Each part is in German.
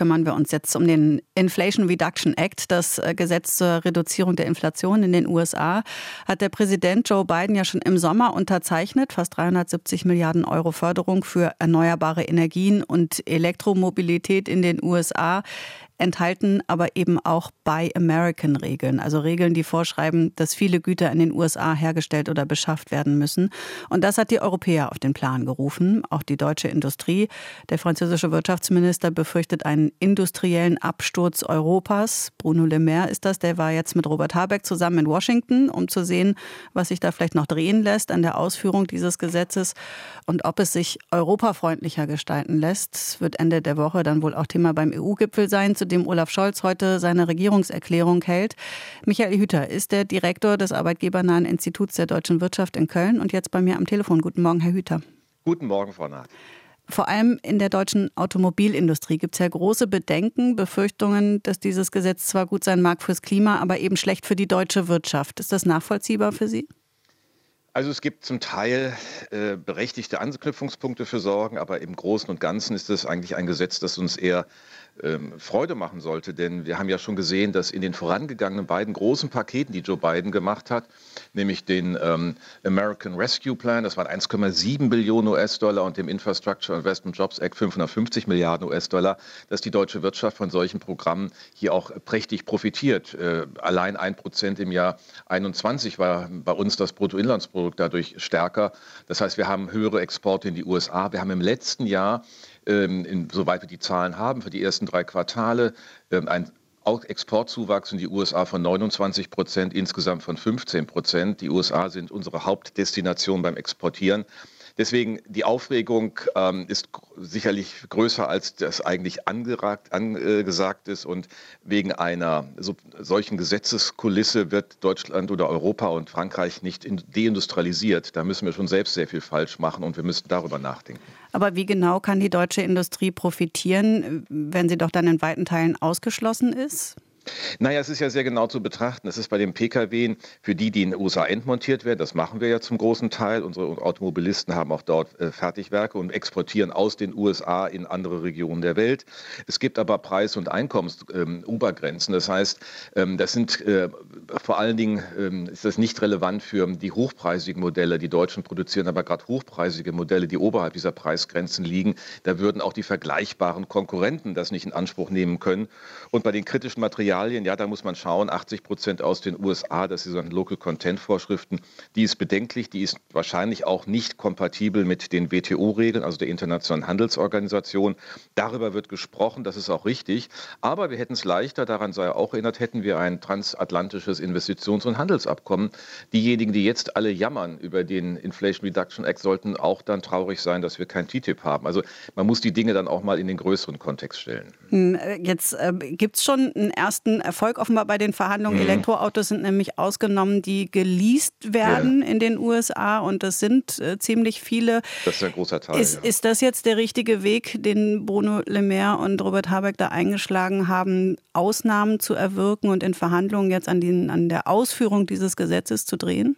kümmern wir uns jetzt um den Inflation Reduction Act, das äh, Gesetz zur Reduzierung der Inflation in den USA. Hat der Präsident Joe Biden ja schon im Sommer unterzeichnet. Fast 370 Milliarden Euro Förderung für erneuerbare Energien und Elektromobilität in den USA enthalten aber eben auch Buy American Regeln, also Regeln, die vorschreiben, dass viele Güter in den USA hergestellt oder beschafft werden müssen. Und das hat die Europäer auf den Plan gerufen, auch die deutsche Industrie. Der französische Wirtschaftsminister befürchtet einen industriellen Absturz Europas. Bruno Le Maire ist das, der war jetzt mit Robert Habeck zusammen in Washington, um zu sehen, was sich da vielleicht noch drehen lässt an der Ausführung dieses Gesetzes und ob es sich europafreundlicher gestalten lässt. Es wird Ende der Woche dann wohl auch Thema beim EU-Gipfel sein, zu dem Olaf Scholz heute seine Regierungserklärung hält. Michael Hüter ist der Direktor des Arbeitgebernahen Instituts der deutschen Wirtschaft in Köln und jetzt bei mir am Telefon. Guten Morgen, Herr Hüter. Guten Morgen, Frau Naht. Vor allem in der deutschen Automobilindustrie gibt es ja große Bedenken, Befürchtungen, dass dieses Gesetz zwar gut sein mag fürs Klima, aber eben schlecht für die deutsche Wirtschaft. Ist das nachvollziehbar für Sie? Also es gibt zum Teil äh, berechtigte Anknüpfungspunkte für Sorgen, aber im Großen und Ganzen ist es eigentlich ein Gesetz, das uns eher ähm, Freude machen sollte. Denn wir haben ja schon gesehen, dass in den vorangegangenen beiden großen Paketen, die Joe Biden gemacht hat, nämlich den ähm, American Rescue Plan, das waren 1,7 Billionen US-Dollar und dem Infrastructure Investment Jobs Act 550 Milliarden US-Dollar, dass die deutsche Wirtschaft von solchen Programmen hier auch prächtig profitiert. Äh, allein ein Prozent im Jahr 21 war bei uns das Bruttoinlandsprodukt dadurch stärker. Das heißt, wir haben höhere Exporte in die USA. Wir haben im letzten Jahr ähm, in, soweit wir die Zahlen haben, für die ersten drei Quartale ähm, ein Exportzuwachs in die USA von 29 Prozent, insgesamt von 15 Prozent. Die USA sind unsere Hauptdestination beim Exportieren. Deswegen die Aufregung ähm, ist sicherlich größer, als das eigentlich angeragt, angesagt ist. Und wegen einer so, solchen Gesetzeskulisse wird Deutschland oder Europa und Frankreich nicht deindustrialisiert. Da müssen wir schon selbst sehr viel falsch machen und wir müssen darüber nachdenken. Aber wie genau kann die deutsche Industrie profitieren, wenn sie doch dann in weiten Teilen ausgeschlossen ist? Naja, es ist ja sehr genau zu betrachten. Es ist bei den Pkw, für die, die in den USA entmontiert werden, das machen wir ja zum großen Teil. Unsere Automobilisten haben auch dort äh, Fertigwerke und exportieren aus den USA in andere Regionen der Welt. Es gibt aber Preis- und Einkommensobergrenzen. Ähm, das heißt, ähm, das sind äh, vor allen Dingen ähm, ist das nicht relevant für die hochpreisigen Modelle. Die Deutschen produzieren aber gerade hochpreisige Modelle, die oberhalb dieser Preisgrenzen liegen. Da würden auch die vergleichbaren Konkurrenten das nicht in Anspruch nehmen können. Und bei den kritischen Materialien Materialien, ja, da muss man schauen, 80 Prozent aus den USA, das sind Local Content Vorschriften, die ist bedenklich, die ist wahrscheinlich auch nicht kompatibel mit den WTO-Regeln, also der Internationalen Handelsorganisation. Darüber wird gesprochen, das ist auch richtig, aber wir hätten es leichter, daran sei auch erinnert, hätten wir ein transatlantisches Investitions- und Handelsabkommen. Diejenigen, die jetzt alle jammern über den Inflation Reduction Act, sollten auch dann traurig sein, dass wir kein TTIP haben. Also man muss die Dinge dann auch mal in den größeren Kontext stellen. Hm, äh, jetzt äh, gibt es schon einen ersten ersten Erfolg offenbar bei den Verhandlungen. Mhm. Elektroautos sind nämlich ausgenommen, die geleast werden ja. in den USA und das sind äh, ziemlich viele. Das ist ein großer Teil. Ist, ja. ist das jetzt der richtige Weg, den Bruno Le Maire und Robert Habeck da eingeschlagen haben, Ausnahmen zu erwirken und in Verhandlungen jetzt an, den, an der Ausführung dieses Gesetzes zu drehen?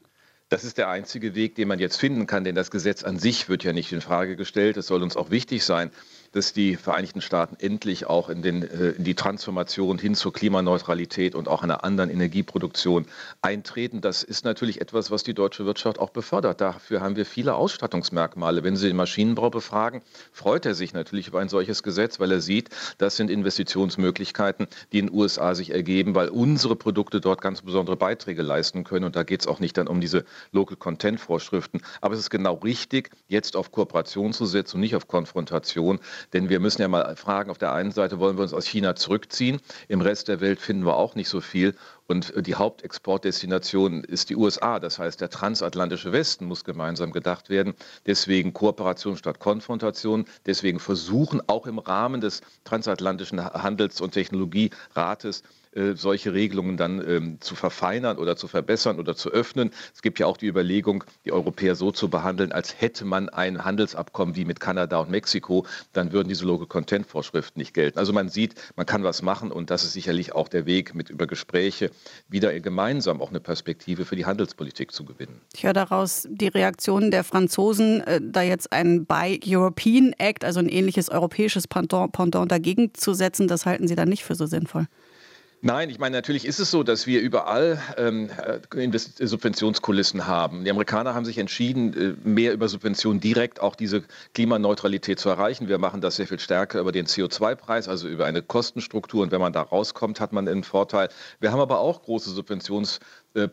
Das ist der einzige Weg, den man jetzt finden kann, denn das Gesetz an sich wird ja nicht in Frage gestellt. Es soll uns auch wichtig sein, dass die Vereinigten Staaten endlich auch in, den, äh, in die Transformation hin zur Klimaneutralität und auch einer anderen Energieproduktion eintreten. Das ist natürlich etwas, was die deutsche Wirtschaft auch befördert. Dafür haben wir viele Ausstattungsmerkmale. Wenn Sie den Maschinenbau befragen, freut er sich natürlich über ein solches Gesetz, weil er sieht, das sind Investitionsmöglichkeiten, die in den USA sich ergeben, weil unsere Produkte dort ganz besondere Beiträge leisten können. Und da geht es auch nicht dann um diese Local Content Vorschriften. Aber es ist genau richtig, jetzt auf Kooperation zu setzen und nicht auf Konfrontation. Denn wir müssen ja mal fragen, auf der einen Seite wollen wir uns aus China zurückziehen, im Rest der Welt finden wir auch nicht so viel. Und die Hauptexportdestination ist die USA. Das heißt, der transatlantische Westen muss gemeinsam gedacht werden. Deswegen Kooperation statt Konfrontation. Deswegen versuchen auch im Rahmen des transatlantischen Handels- und Technologierates äh, solche Regelungen dann ähm, zu verfeinern oder zu verbessern oder zu öffnen. Es gibt ja auch die Überlegung, die Europäer so zu behandeln, als hätte man ein Handelsabkommen wie mit Kanada und Mexiko, dann würden diese Local Content Vorschriften nicht gelten. Also man sieht, man kann was machen und das ist sicherlich auch der Weg, mit über Gespräche wieder gemeinsam auch eine Perspektive für die Handelspolitik zu gewinnen. Ich höre daraus die Reaktionen der Franzosen, äh, da jetzt ein Buy European Act, also ein ähnliches europäisches Pendant, Pendant dagegen zu setzen, das halten Sie dann nicht für so sinnvoll. Nein, ich meine, natürlich ist es so, dass wir überall ähm, äh, Subventionskulissen haben. Die Amerikaner haben sich entschieden, äh, mehr über Subventionen direkt auch diese Klimaneutralität zu erreichen. Wir machen das sehr viel stärker über den CO2-Preis, also über eine Kostenstruktur. Und wenn man da rauskommt, hat man einen Vorteil. Wir haben aber auch große Subventions äh,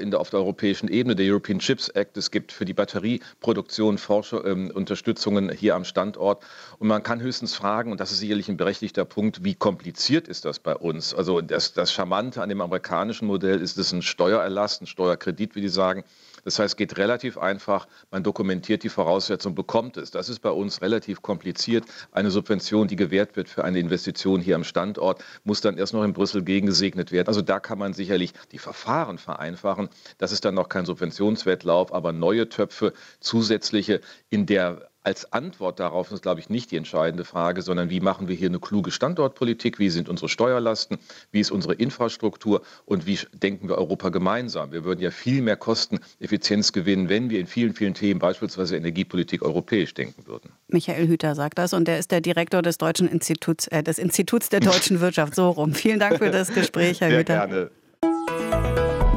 in der, auf der europäischen Ebene, der European Chips Act. Es gibt für die Batterieproduktion Forscher, ähm, Unterstützungen hier am Standort. Und man kann höchstens fragen, und das ist sicherlich ein berechtigter Punkt, wie kompliziert ist das bei uns? Also das, das Charmante an dem amerikanischen Modell ist es ein Steuererlass, ein Steuerkredit, wie die sagen. Das heißt, geht relativ einfach, man dokumentiert die Voraussetzungen, bekommt es. Das ist bei uns relativ kompliziert. Eine Subvention, die gewährt wird für eine Investition hier am Standort, muss dann erst noch in Brüssel gegengesegnet werden. Also da kann man sicherlich die Verfahren vereinfachen. Das ist dann noch kein Subventionswettlauf, aber neue Töpfe, zusätzliche in der als Antwort darauf ist, glaube ich, nicht die entscheidende Frage, sondern wie machen wir hier eine kluge Standortpolitik, wie sind unsere Steuerlasten, wie ist unsere Infrastruktur und wie denken wir Europa gemeinsam. Wir würden ja viel mehr Kosteneffizienz gewinnen, wenn wir in vielen, vielen Themen, beispielsweise Energiepolitik, europäisch denken würden. Michael Hüter sagt das und er ist der Direktor des Deutschen Instituts, äh, des Instituts der deutschen Wirtschaft. So rum. Vielen Dank für das Gespräch, Herr Sehr Hüter. Gerne.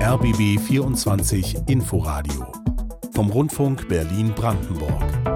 RBB 24 Inforadio vom Rundfunk Berlin-Brandenburg.